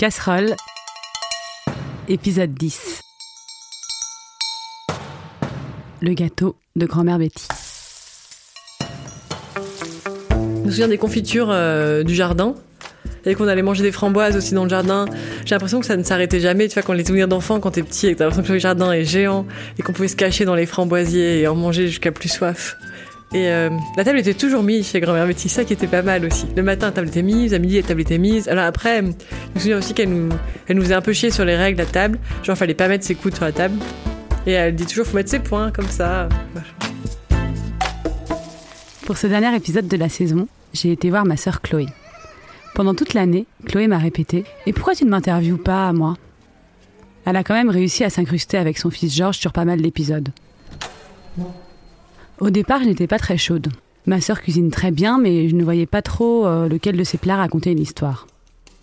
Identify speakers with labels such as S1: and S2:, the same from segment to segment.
S1: Casserole, épisode 10. Le gâteau de grand-mère Betty.
S2: Je me souviens des confitures euh, du jardin. Et qu'on allait manger des framboises aussi dans le jardin. J'ai l'impression que ça ne s'arrêtait jamais. Tu vois, quand les souvenirs d'enfant, quand t'es petit et que t'as l'impression que le jardin est géant et qu'on pouvait se cacher dans les framboisiers et en manger jusqu'à plus soif. Et euh, la table était toujours mise chez grand-mère Betty, ça qui était pas mal aussi. Le matin, la table était mise, à midi, la table était mise. Alors après, je me souviens aussi qu'elle nous, elle nous faisait un peu chier sur les règles la table. Genre, fallait pas mettre ses coudes sur la table. Et elle dit toujours, faut mettre ses poings comme ça.
S1: Pour ce dernier épisode de la saison, j'ai été voir ma sœur Chloé. Pendant toute l'année, Chloé m'a répété Et pourquoi tu ne m'interviews pas moi? Elle a quand même réussi à s'incruster avec son fils Georges sur pas mal d'épisodes. Au départ, je n'étais pas très chaude. Ma sœur cuisine très bien, mais je ne voyais pas trop euh, lequel de ses plats racontait une histoire.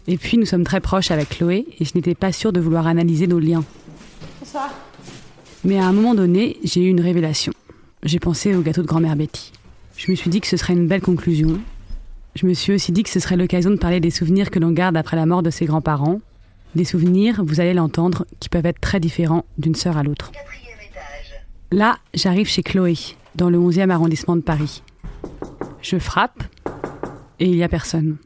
S1: Et puis, nous sommes très proches avec Chloé, et je n'étais pas sûre de vouloir analyser nos liens.
S2: Bonsoir.
S1: Mais à un moment donné, j'ai eu une révélation. J'ai pensé au gâteau de grand-mère Betty. Je me suis dit que ce serait une belle conclusion. Je me suis aussi dit que ce serait l'occasion de parler des souvenirs que l'on garde après la mort de ses grands-parents. Des souvenirs, vous allez l'entendre, qui peuvent être très différents d'une sœur à l'autre. Là, j'arrive chez Chloé, dans le 11e arrondissement de Paris. Je frappe et il n'y a personne.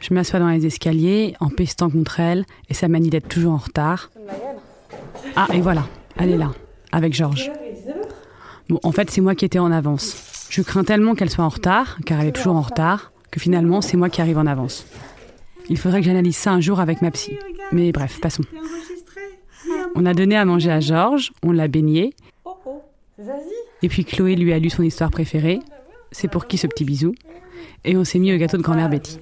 S1: Je m'assois dans les escaliers, en pestant contre elle, et ça manie d'être toujours en retard. Ah, et voilà, elle est là, avec Georges. Bon, en fait, c'est moi qui étais en avance. Je crains tellement qu'elle soit en retard, car elle est toujours en retard, que finalement, c'est moi qui arrive en avance. Il faudrait que j'analyse ça un jour avec ma psy. Mais bref, passons. On a donné à manger à Georges, on l'a baigné, et puis Chloé lui a lu son histoire préférée. C'est pour qui ce petit bisou? Et on s'est mis au gâteau de grand-mère Betty.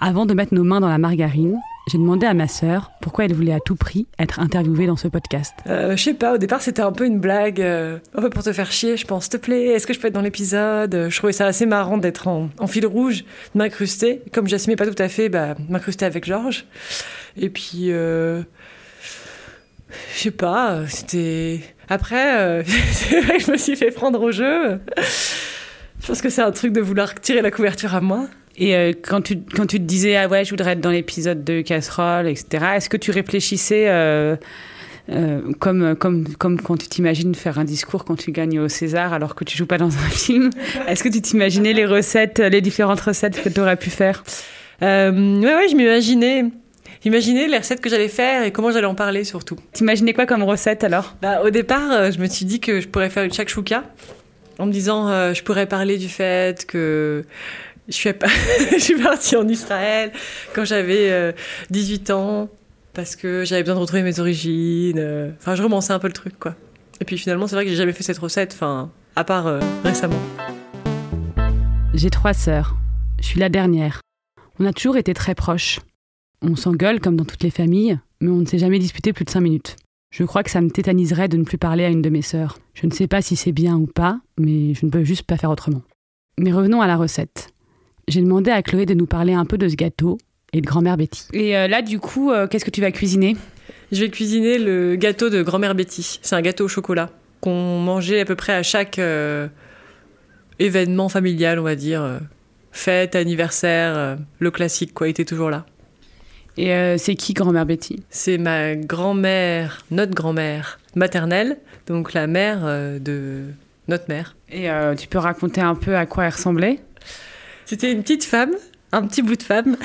S1: Avant de mettre nos mains dans la margarine, j'ai demandé à ma sœur pourquoi elle voulait à tout prix être interviewée dans ce podcast.
S2: Euh, je sais pas, au départ c'était un peu une blague, euh, un peu pour te faire chier, je pense. S'il te plaît, est-ce que je peux être dans l'épisode? Je trouvais ça assez marrant d'être en, en fil rouge, de m'incruster. Comme j'assumais pas tout à fait, bah, m'incruster avec Georges. Et puis, euh, je sais pas, c'était. Après, euh, c'est vrai que je me suis fait prendre au jeu. Je pense que c'est un truc de vouloir tirer la couverture à moi.
S1: Et euh, quand, tu, quand tu te disais, ah ouais, je voudrais être dans l'épisode de Casserole, etc., est-ce que tu réfléchissais euh, euh, comme, comme, comme quand tu t'imagines faire un discours quand tu gagnes au César alors que tu joues pas dans un film? Est-ce que tu t'imaginais les recettes, les différentes recettes que tu aurais pu faire?
S2: Euh, Ouais, ouais, je m'imaginais. J'imaginais les recettes que j'allais faire et comment j'allais en parler surtout.
S1: T'imaginais quoi comme recette alors?
S2: Bah, au départ, euh, je me suis dit que je pourrais faire une shakshuka en me disant euh, je pourrais parler du fait que je suis, pas... je suis partie en Israël quand j'avais euh, 18 ans parce que j'avais besoin de retrouver mes origines. euh. Enfin, je romançais un peu le truc, quoi. Et puis finalement, c'est vrai que j'ai jamais fait cette recette, enfin, à part euh, récemment.
S1: J'ai trois sœurs. Je suis la dernière. On a toujours été très proches. On s'engueule comme dans toutes les familles, mais on ne s'est jamais disputé plus de cinq minutes. Je crois que ça me tétaniserait de ne plus parler à une de mes sœurs. Je ne sais pas si c'est bien ou pas, mais je ne peux juste pas faire autrement. Mais revenons à la recette. J'ai demandé à Chloé de nous parler un peu de ce gâteau et de grand-mère Betty. Et euh, là, du coup, euh, qu'est-ce que tu vas cuisiner?
S2: Je vais cuisiner le gâteau de grand-mère Betty. C'est un gâteau au chocolat qu'on mangeait à peu près à chaque euh, événement familial, on va dire. Fête, anniversaire, le classique, quoi, était toujours là.
S1: Et euh, c'est qui grand-mère Betty?
S2: C'est ma grand-mère, notre grand-mère maternelle, donc la mère euh, de notre mère.
S1: Et euh, tu peux raconter un peu à quoi elle ressemblait?
S2: C'était une petite femme, un petit bout de femme.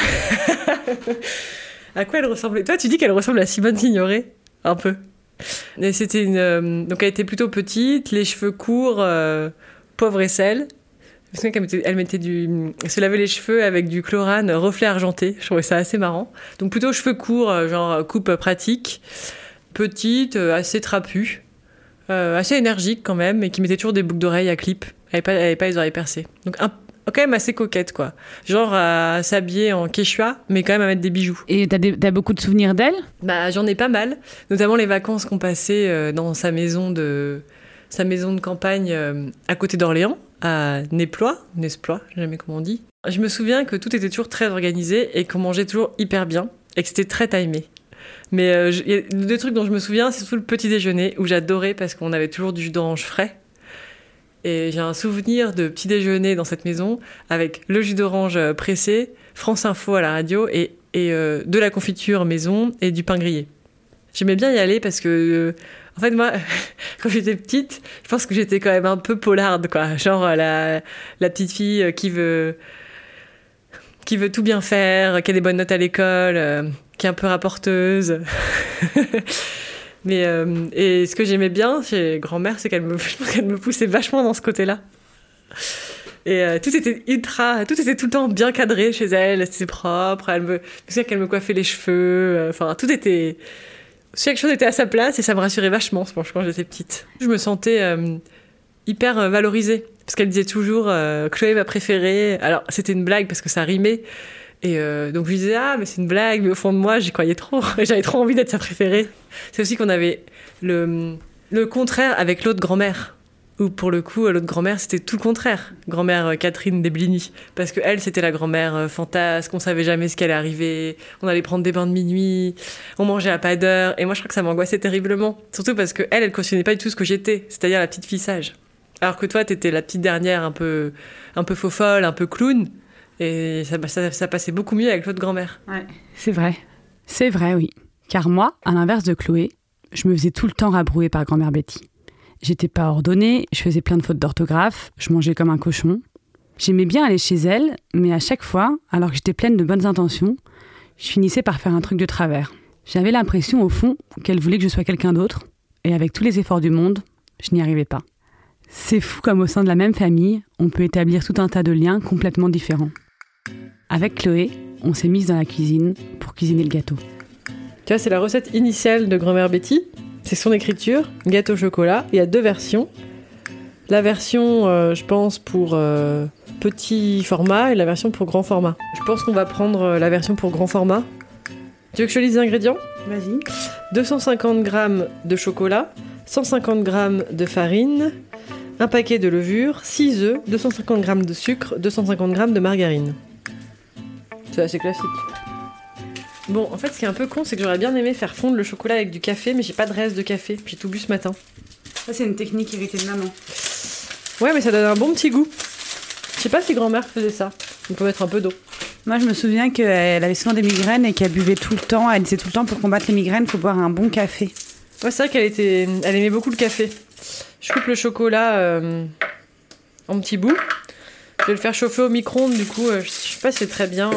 S2: à quoi elle ressemblait? Toi, tu dis qu'elle ressemble à Simone Signoret Un peu. Et c'était une. euh, donc, elle était plutôt petite, les cheveux courts, poivre et sel. Je me souviens qu'elle mettait, elle mettait du. Elle se lavait les cheveux avec du chlorane reflet argenté. Je trouvais ça assez marrant. Donc, plutôt cheveux courts, euh, genre coupe pratique. Petite, euh, assez trapue. euh, assez énergique quand même, et qui mettait toujours des boucles d'oreilles à clip. Elle n'avait pas, elle avait pas les oreilles percées. Donc, un, quand même assez coquette, quoi. Genre à s'habiller en quechua, mais quand même à mettre des bijoux.
S1: Et t'as, des- t'as beaucoup de souvenirs d'elle?
S2: Bah, j'en ai pas mal, notamment les vacances qu'on passait euh, dans sa maison de sa maison de campagne euh, à côté d'Orléans, à Nesplois, Nesplois, jamais comment on dit. Je me souviens que tout était toujours très organisé et qu'on mangeait toujours hyper bien et que c'était très timé. Mais euh, je- trucs dont je me souviens, c'est surtout le petit déjeuner où j'adorais parce qu'on avait toujours du jus d'orange frais. Et j'ai un souvenir de petit déjeuner dans cette maison avec le jus d'orange euh, pressé, France Info à la radio et, et euh, de la confiture maison et du pain grillé. J'aimais bien y aller parce que, euh, en fait, moi, quand j'étais petite, je pense que j'étais quand même un peu polarde, quoi. Genre la, la petite fille qui veut, qui veut tout bien faire, qui a des bonnes notes à l'école, euh, qui est un peu rapporteuse. Mais euh, et ce que j'aimais bien chez grand-mère, c'est qu'elle me, qu'elle me poussait vachement dans ce côté-là. Et euh, tout était ultra, tout était tout le temps bien cadré chez elle, c'était propre. Elle me, je sais qu'elle me coiffait les cheveux. euh, Enfin, tout était, chaque chose était à sa place et ça me rassurait vachement, je pense, quand j'étais petite. Je me sentais euh, hyper euh, valorisée parce qu'elle disait toujours euh, Chloé ma préférée. Alors c'était une blague parce que ça rimait. Et donc je disais ah mais c'est une blague mais au fond de moi j'y croyais trop j'avais trop envie d'être sa préférée c'est aussi qu'on avait le, le contraire avec l'autre grand-mère où pour le coup l'autre grand-mère c'était tout le contraire. Grand-mère euh, Catherine Deblini. Parce que elle c'était la grand-mère euh, fantasque. On savait jamais ce qui allait arriver on allait prendre des bains de minuit. On mangeait à pas d'heure. Et moi je crois que ça m'angoissait terriblement. Surtout parce que elle elle cautionnait pas du tout ce que j'étais. C'est-à-dire la petite fille sage. Alors que toi t'étais la petite dernière un peu un peu faux folle un peu clown. Et ça, ça, ça passait beaucoup mieux avec l'autre grand-mère.
S1: Ouais, c'est vrai. C'est vrai, oui. Car moi, à l'inverse de Chloé, je me faisais tout le temps rabrouer par grand-mère Betty. J'étais pas ordonnée, je faisais plein de fautes d'orthographe, je mangeais comme un cochon. J'aimais bien aller chez elle, mais à chaque fois, alors que j'étais pleine de bonnes intentions, je finissais par faire un truc de travers. J'avais l'impression, au fond, qu'elle voulait que je sois quelqu'un d'autre, et avec tous les efforts du monde, je n'y arrivais pas. C'est fou comme au sein de la même famille, on peut établir tout un tas de liens complètement différents. Avec Chloé, on s'est mise dans la cuisine pour cuisiner le gâteau.
S2: Tu vois, c'est la recette initiale de grand-mère Betty. C'est son écriture, gâteau au chocolat. Il y a deux versions. La version, euh, je pense, pour euh, petit format et la version pour grand format. Je pense qu'on va prendre euh, la version pour grand format. Tu veux que je lise les ingrédients?
S1: Vas-y.
S2: 250 g de chocolat, 150 g de farine, un paquet de levure, 6 œufs, 250 g de sucre, 250 g de margarine. C'est assez classique. Bon, en fait, ce qui est un peu con, c'est que j'aurais bien aimé faire fondre le chocolat avec du café, mais j'ai pas de reste de café. Puis j'ai tout bu ce matin.
S1: Ça, c'est une technique héritée de maman.
S2: Ouais, mais ça donne un bon petit goût. Je sais pas si grand-mère faisait ça. On peut mettre un peu d'eau.
S1: Moi, je me souviens qu'elle avait souvent des migraines et qu'elle buvait tout le temps. Elle disait tout le temps pour combattre les migraines, il faut boire un bon café.
S2: Ouais, c'est vrai qu'elle était, elle aimait beaucoup le café. Je coupe le chocolat euh, en petits bouts. Je vais le faire chauffer au micro-ondes, du coup, euh, je sais pas si c'est très bien.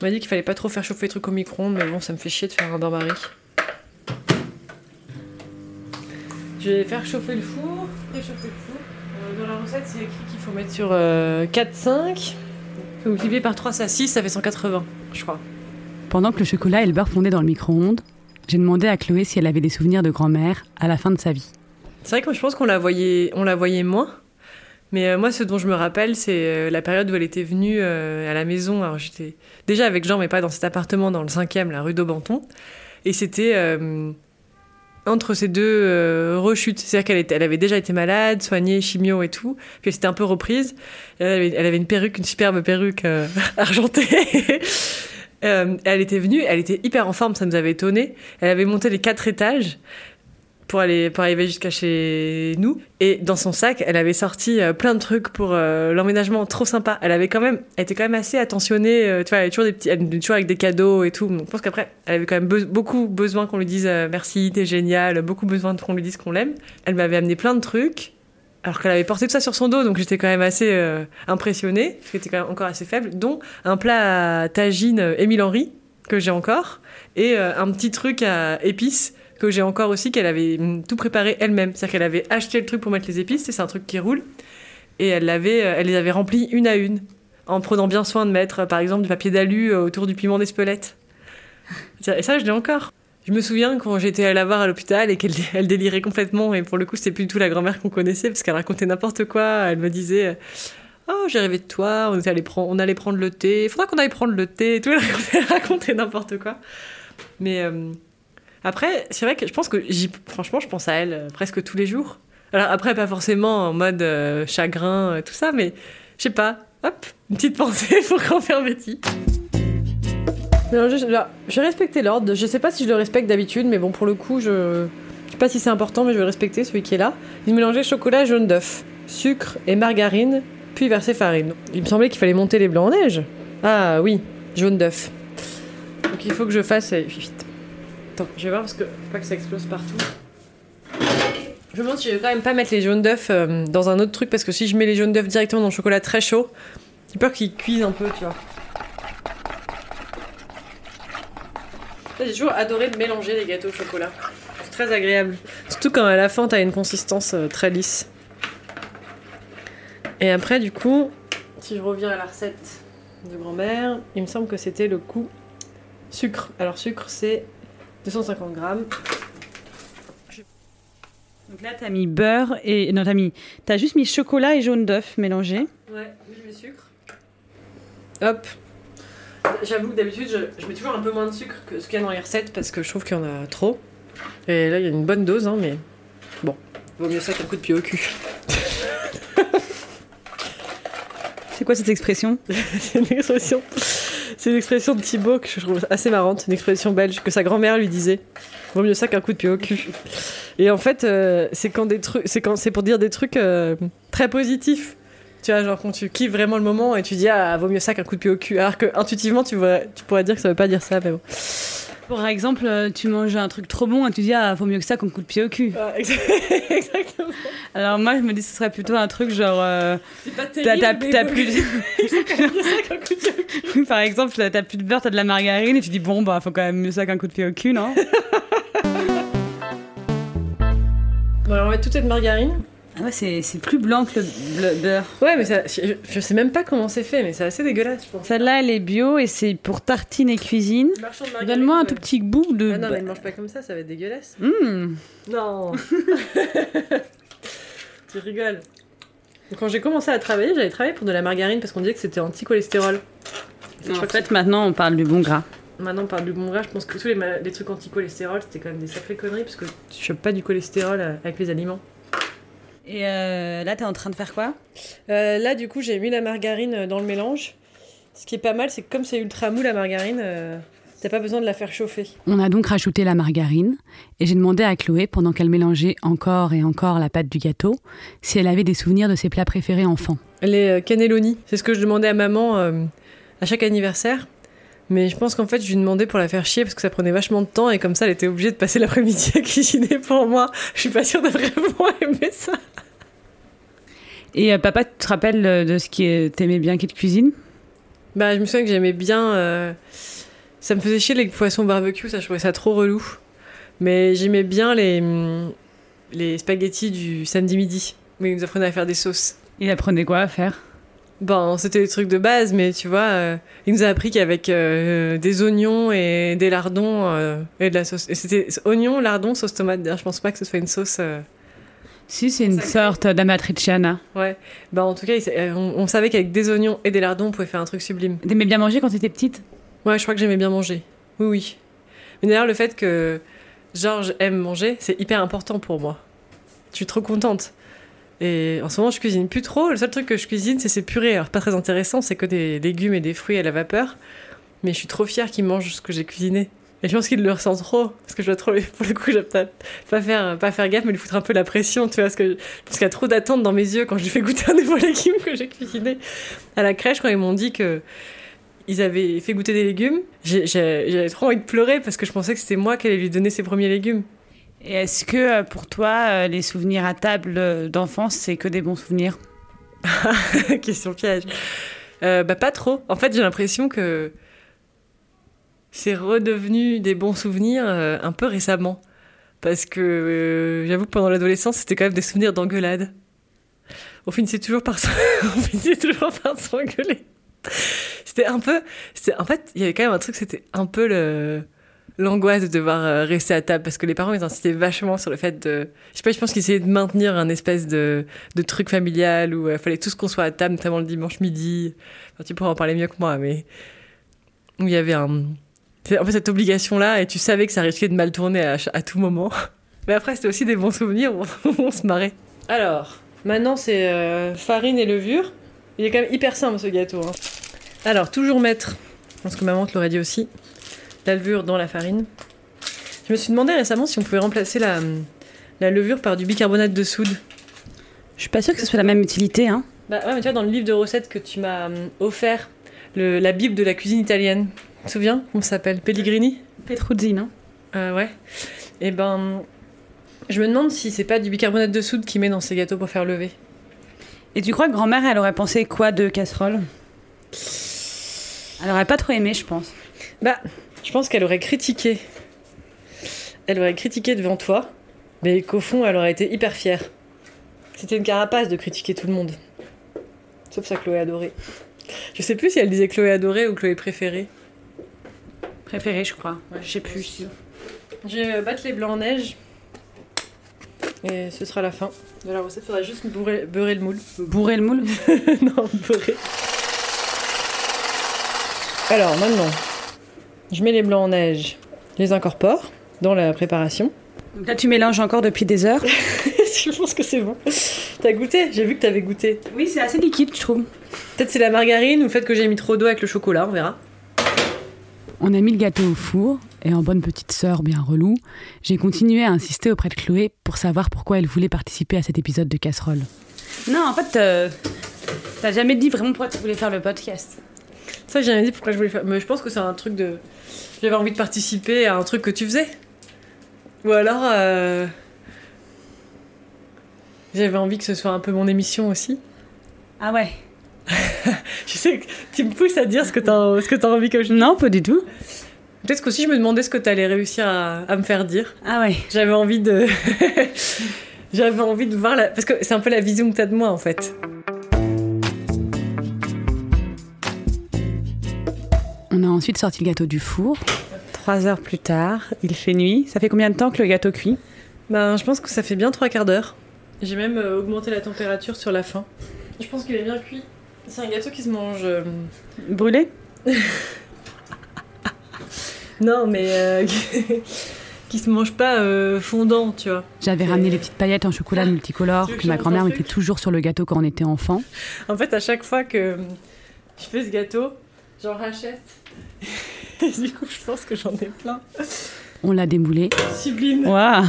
S2: On m'a dit qu'il fallait pas trop faire chauffer les trucs au micro-ondes, mais bon, ça me fait chier de faire un bain-marie. Je vais faire chauffer le four, réchauffer le four. Euh, dans la recette, c'est écrit qu'il faut mettre sur euh, 4-5. Multiplié par 3, ça 6, ça fait 180, je crois.
S1: Pendant que le chocolat et le beurre fondaient dans le micro-ondes, j'ai demandé à Chloé si elle avait des souvenirs de grand-mère à la fin de sa vie.
S2: C'est vrai que je pense qu'on la voyait, on la voyait moins. Mais euh, moi, ce dont je me rappelle, c'est euh, la période où elle était venue euh, à la maison. Alors, j'étais déjà avec Jean, mais pas dans cet appartement, dans le 5e, la rue d'Aubenton. Et c'était entre ces deux rechutes. C'est-à-dire qu'elle avait déjà été malade, soignée, chimio et tout. Puis elle s'était un peu reprise. Elle avait, une perruque, une superbe perruque argentée. Elle était venue, elle était hyper en forme, ça nous avait étonné. Elle avait monté les quatre étages pour aller pour arriver jusqu'à chez nous. Et dans son sac elle avait sorti euh, plein de trucs pour euh, l'emménagement trop sympa. Elle avait quand même elle était quand même assez attentionnée euh, tu vois elle avait toujours des elle toujours avec des cadeaux et tout. Donc je pense qu'après elle avait quand même be- beaucoup besoin qu'on lui dise merci t'es génial beaucoup besoin qu'on lui dise qu'on l'aime. Elle m'avait amené plein de trucs alors qu'elle avait porté tout ça sur son dos. Donc j'étais quand même assez impressionnée parce qu'elle était quand même encore assez faible dont un plat à tagine Émile Henry que j'ai encore et un petit truc à épices que j'ai encore aussi, qu'elle avait tout préparé elle-même. C'est-à-dire qu'elle avait acheté le truc pour mettre les épices, c'est un truc qui roule, et elle, l'avait, euh, elle les avait remplis une à une, en prenant bien soin de mettre, euh, par exemple, du papier d'alu euh, autour du piment d'Espelette. Et ça, je l'ai encore. Je me souviens quand j'étais à la voir à l'hôpital et qu'elle elle délirait complètement, et pour le coup, c'était plus du tout la grand-mère qu'on connaissait, parce qu'elle racontait n'importe quoi. Elle me disait... Oh, j'ai rêvé de toi, on, allé prendre, on allait prendre le thé, il faudra qu'on aille prendre le thé, et tout, elle racontait, racontait n'importe quoi. Mais après, c'est vrai que je pense que, j'y- franchement, je pense à elle euh, presque tous les jours. Alors après, pas forcément en mode euh, chagrin, euh, tout ça, mais je sais pas, hop, une petite pensée pour grand-père Betty. Non, je, là, je l'ordre. Je sais pas si je le respecte d'habitude, mais bon, pour le coup, je. Je sais pas si c'est important, mais je vais respecter celui qui est là. Il mélangeait chocolat jaune d'œuf, sucre et margarine, puis verser farine. Il me semblait qu'il fallait monter les blancs en neige. Ah oui. jaune d'œuf. Donc il faut que je fasse. euh, vite. Attends, je vais voir parce que faut pas que ça explose partout. Je me demande si je vais quand même pas mettre les jaunes d'œuf euh, dans un autre truc parce que si je mets les jaunes d'œuf directement dans le chocolat très chaud, j'ai peur qu'ils cuisent un peu, tu vois. J'ai toujours adoré mélanger les gâteaux au chocolat. C'est très agréable. Surtout quand à la fin t'as une consistance euh, très lisse. Et après, du coup, si je reviens à la recette de grand-mère, il me semble que c'était le coup sucre. Alors, sucre, c'est 250 grammes.
S1: Donc là, t'as mis beurre et. Non, t'as mis. T'as juste mis chocolat et jaune d'œuf mélangés.
S2: Ouais, je mets sucre. Hop. J'avoue que d'habitude, je, je mets toujours un peu moins de sucre que ce qu'il y a dans les recettes parce que je trouve qu'il y en a trop. Et là, il y a une bonne dose, hein, mais bon, vaut mieux ça qu'un coup de pied au cul.
S1: C'est quoi cette expression?
S2: C'est une expression. C'est une expression de Thibaut que je trouve assez marrante, une expression belge que sa grand-mère lui disait. Vaut mieux ça qu'un coup de pied au cul. Et en fait, euh, c'est quand des trucs, c'est quand c'est pour dire des trucs euh, très positifs. Tu vois, genre quand tu kiffes vraiment le moment et tu dis ah vaut mieux ça qu'un coup de pied au cul. Alors que intuitivement tu pourrais, tu pourrais dire que ça veut pas dire ça, mais bon.
S1: Par exemple, euh, tu manges un truc trop bon et tu dis Ah, vaut mieux que ça qu'on coup de pied au cul.
S2: Exactement.
S1: Alors moi, je me dis ce serait plutôt un truc genre. euh,
S2: C'est pas
S1: T'as plus.
S2: de.
S1: Par exemple, t'as plus de beurre, t'as de la margarine et tu dis bon bah faut quand même mieux ça qu'un coup de pied au cul, non?
S2: Bon alors on va toute cette margarine.
S1: Ah ouais, c'est c'est plus blanc que le, le beurre.
S2: Ouais mais ça, je, je sais même pas comment c'est fait mais c'est assez dégueulasse je pense.
S1: Celle-là, elle est bio et c'est pour tartine et cuisine. Donne-moi un
S2: ouais.
S1: tout petit bout de.
S2: Ah non mais ne mange pas comme ça, ça va être dégueulasse.
S1: Mmh.
S2: Non Tu rigoles. Quand j'ai commencé à travailler, j'avais travaillé pour de la margarine parce qu'on disait que c'était anti-cholestérol.
S1: En fait, maintenant, on parle du bon gras.
S2: Maintenant, on parle du bon gras. Je pense que tous les, les trucs anti-cholestérol, c'était quand même des sacrées conneries parce que tu chopes pas du cholestérol euh, avec les aliments.
S1: Et euh, là, t'es en train de faire quoi?
S2: Euh, là, du coup, j'ai mis la margarine euh, dans le mélange. Ce qui est pas mal, c'est que comme c'est ultra mou la margarine, euh, t'as pas besoin de la faire chauffer.
S1: On a donc rajouté la margarine et j'ai demandé à Chloé, pendant qu'elle mélangeait encore et encore la pâte du gâteau, si elle avait des souvenirs de ses plats préférés enfant.
S2: Les cannelloni, c'est ce que je demandais à maman euh, à chaque anniversaire. Mais je pense qu'en fait, je lui demandais pour la faire chier parce que ça prenait vachement de temps et comme ça, elle était obligée de passer l'après-midi à cuisiner pour moi. Je suis pas sûre de vraiment aimer ça.
S1: Et euh, papa, tu te rappelles euh, de ce qui t'aimais bien qui te cuisine?
S2: Bah, je me souviens que j'aimais bien. euh, Ça me faisait chier les poissons barbecue, ça, je trouvais ça trop relou. Mais j'aimais bien les, les spaghettis du samedi midi, où ils nous apprenaient à faire des sauces.
S1: Il apprenait quoi à faire?
S2: Bon, c'était des trucs de base, mais tu vois, euh, il nous a appris qu'avec euh, des oignons et des lardons euh, et de la sauce. C'était oignons, lardons, sauce tomate. D'ailleurs, je pense pas que ce soit une sauce. euh,
S1: Si, c'est une sorte d'amatriciana.
S2: Ouais. Bah, en tout cas, on savait qu'avec des oignons et des lardons, on pouvait faire un truc sublime.
S1: T'aimais bien manger quand t'étais petite?
S2: Ouais, je crois que j'aimais bien manger. Oui, oui. Mais d'ailleurs, le fait que Georges aime manger, c'est hyper important pour moi. Je suis trop contente. Et en ce moment, je cuisine plus trop. Le seul truc que je cuisine, c'est ses purées. Alors, pas très intéressant, c'est que des légumes et des fruits à la vapeur. Mais je suis trop fière qu'il mange ce que j'ai cuisiné. Et je pense qu'il le ressent trop. Parce que je dois trop, pour le coup, je dois pas, faire, pas faire gaffe, mais lui foutre un peu la pression, tu vois. Parce qu'il y a trop d'attentes dans mes yeux quand je lui fais goûter un nouveau légume que j'ai cuisiné. À la crèche, quand ils m'ont dit que ils avaient fait goûter des légumes, j'avais trop envie de pleurer parce que je pensais que c'était moi qui allais lui donner ses premiers légumes.
S1: Et est-ce que euh, pour toi, euh, les souvenirs à table euh, d'enfance, c'est que des bons souvenirs?
S2: Question piège. Bah pas trop. En fait, j'ai l'impression que c'est redevenu des bons souvenirs un peu récemment. Parce que j'avoue que pendant l'adolescence, c'était quand même des souvenirs d'engueulade. On finissait toujours par s'engueuler. C'était un peu en fait, il y avait quand même un truc c'était un peu le l'angoisse de devoir euh, rester à table parce que les parents ils insistaient vachement sur le fait de je sais pas, je pense qu'ils essayaient de maintenir un espèce de de truc familial où il fallait tous qu'on soit à table, notamment le dimanche midi. Enfin, tu pourras en parler mieux que moi, mais où il y avait un, un peu cette obligation-là et tu savais que ça risquait de mal tourner à tout moment. Mais après, c'était aussi des bons souvenirs où on se marrait. Alors, maintenant, c'est euh, farine et levure. Il est quand même hyper simple ce gâteau. hein. Alors, toujours mettre, je pense que maman te l'aurait dit aussi, la levure dans la farine. Je me suis demandé récemment si on pouvait remplacer la, la levure par du bicarbonate de soude.
S1: Je suis pas sûre que ce soit la même utilité. Hein.
S2: Bah ouais, mais tu vois, dans le livre de recettes que tu m'as hum, offert le- la Bible de la cuisine italienne. Tu te souviens? Comment ça s'appelle? Pellegrini?
S1: Petruzzi, non?
S2: Euh, Ouais. Et ben, je me demande si c'est pas du bicarbonate de soude qu'il met dans ses gâteaux pour faire lever.
S1: Et tu crois que grand-mère, elle aurait pensé quoi de casserole? Elle aurait pas trop aimé, je pense.
S2: Bah, je pense qu'elle aurait critiqué. Elle aurait critiqué devant toi, mais qu'au fond, elle aurait été hyper fière. C'était une carapace de critiquer tout le monde. Sauf sa Chloé adorée. Je sais plus si elle disait Chloé adorée ou Chloé préférée.
S1: Préféré, je crois. je sais plus.
S2: Je vais battre les blancs en neige. Et ce sera la fin de la recette. Faudra juste beurrer, beurrer le moule.
S1: Bourrer le moule
S2: non, beurrer. Alors maintenant, je mets les blancs en neige, je les incorpore dans la préparation.
S1: Donc là, tu mélanges encore depuis des heures.
S2: je pense que c'est bon. T'as goûté? J'ai vu que t'avais goûté.
S1: Oui, c'est assez liquide, je trouve.
S2: Peut-être c'est la margarine ou le fait que j'ai mis trop d'eau avec le chocolat, on verra.
S1: On a mis le gâteau au four, et en bonne petite sœur bien relou, j'ai continué à insister auprès de Chloé pour savoir pourquoi elle voulait participer à cet épisode de Casserole. Non, en fait, euh, t'as jamais dit vraiment pourquoi tu voulais faire le podcast.
S2: Ça, j'ai jamais dit pourquoi je voulais faire. Mais je pense que c'est un truc de. J'avais envie de participer à un truc que tu faisais. Ou alors. euh, J'avais envie que ce soit un peu mon émission aussi.
S1: Ah ouais
S2: Je sais que tu me pousses à dire ce que t'as ce que t'as envie que je.
S1: Non, pas du tout.
S2: Peut-être qu'aussi je me demandais ce que t'allais réussir à, à me faire dire.
S1: Ah ouais.
S2: J'avais envie de. J'avais envie de voir la. Parce que c'est un peu la vision que t'as de moi en fait.
S1: On a ensuite sorti le gâteau du four. Trois heures plus tard, il fait nuit. Ça fait combien de temps que le gâteau cuit?
S2: Ben, je pense que ça fait bien trois quarts d'heure. J'ai même euh, augmenté la température sur la fin. Je pense qu'il est bien cuit. C'est un gâteau qui se mange. euh,
S1: Brûlé?
S2: Non, mais. euh, qui se mange pas euh, fondant, tu vois.
S1: J'avais ramené les petites paillettes en chocolat multicolore
S2: Tu veux que
S1: que ma
S2: montre
S1: grand-mère
S2: un
S1: mettait
S2: truc?
S1: toujours sur le gâteau quand on était enfant.
S2: En fait, à chaque fois que je fais ce gâteau, j'en rachète. Et du coup, je pense que j'en ai plein.
S1: On l'a démoulé.
S2: Sublime.
S1: Waouh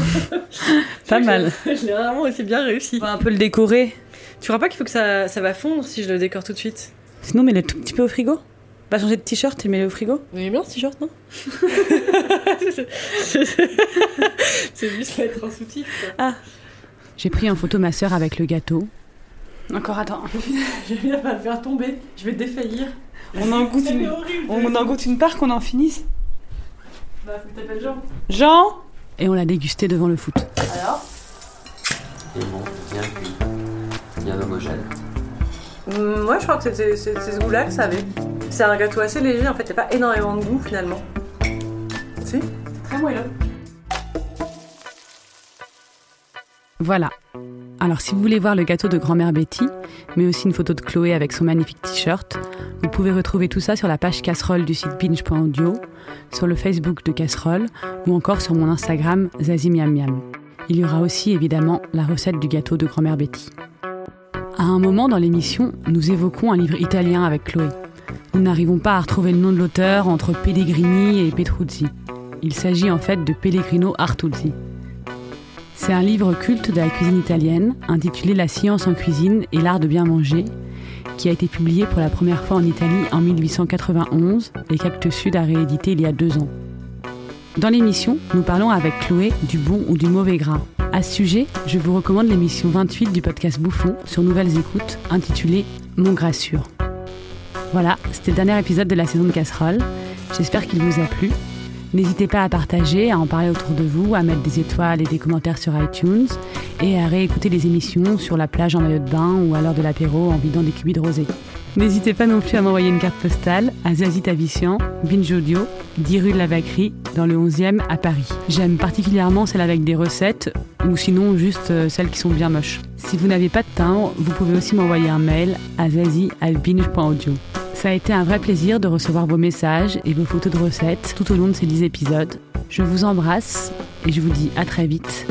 S1: Pas mal.
S2: Je l'ai vraiment aussi bien réussi.
S1: On va un peu le décorer.
S2: Tu crois pas qu'il faut que ça, ça va fondre si je le décore tout de suite?
S1: Sinon, mets-le tout petit peu au frigo. Va changer de t-shirt et mets-le au frigo.
S2: Vous aimez bien ce t-shirt, non? C'est juste mettre en sous-titre. quoi.
S1: J'ai pris en photo ma sœur avec le gâteau. Encore attends.
S2: Je viens pas le faire tomber, je vais défaillir.
S1: On en goûte une,
S2: horrible.
S1: on en goûte une part qu'on en finisse.
S2: Bah, faut que t'appelles Jean.
S1: Jean Et on l'a dégusté devant le foot.
S2: Alors
S3: Et bon, bien cuit, bien homogène.
S2: Moi, je crois que c'était c'est c'est ce goût-là que ça avait. C'est un gâteau assez léger, en fait, il n'y a pas énormément de goût finalement. Si Très moelleux.
S1: Voilà. Alors si vous voulez voir le gâteau de grand-mère Betty, mais aussi une photo de Chloé avec son magnifique t-shirt, vous pouvez retrouver tout ça sur la page casserole du site binge.audio, sur le Facebook de Casserole ou encore sur mon Instagram Zazie Miam Miam. Il y aura aussi évidemment la recette du gâteau de grand-mère Betty. À un moment dans l'émission, nous évoquons un livre italien avec Chloé. Nous n'arrivons pas à retrouver le nom de l'auteur entre Pellegrini et Petruzzi. Il s'agit en fait de Pellegrino Artuzzi. C'est un livre culte de la cuisine italienne intitulé La science en cuisine et l'art de bien manger, qui a été publié pour la première fois en Italie en 1891 et qu'Actes Sud a réédité il y a deux ans. Dans l'émission, nous parlons avec Chloé du bon ou du mauvais gras. À ce sujet, je vous recommande l'émission 28 du podcast Bouffon sur Nouvelles Écoutes intitulée Mon gras sûr. Voilà, c'était le dernier épisode de la saison de Casserole. J'espère qu'il vous a plu. N'hésitez pas à partager, à en parler autour de vous, à mettre des étoiles et des commentaires sur iTunes et à réécouter les émissions sur la plage en maillot de bain ou à l'heure de l'apéro en vidant des cubis de rosé. N'hésitez pas non plus à m'envoyer une carte postale à Zazie Tavissian, Binge Audio, 10 rue de la Vacquerie, dans le 11e à Paris. J'aime particulièrement celles avec des recettes ou sinon juste euh, celles qui sont bien moches. Si vous n'avez pas de timbre, vous pouvez aussi m'envoyer un mail à zazie.binge.audio. Ça a été un vrai plaisir de recevoir vos messages et vos photos de recettes tout au long de ces 10 épisodes. Je vous embrasse et je vous dis à très vite.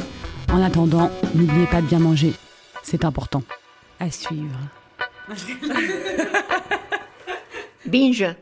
S1: En attendant, n'oubliez pas de bien manger. C'est important. À suivre.
S4: Binge.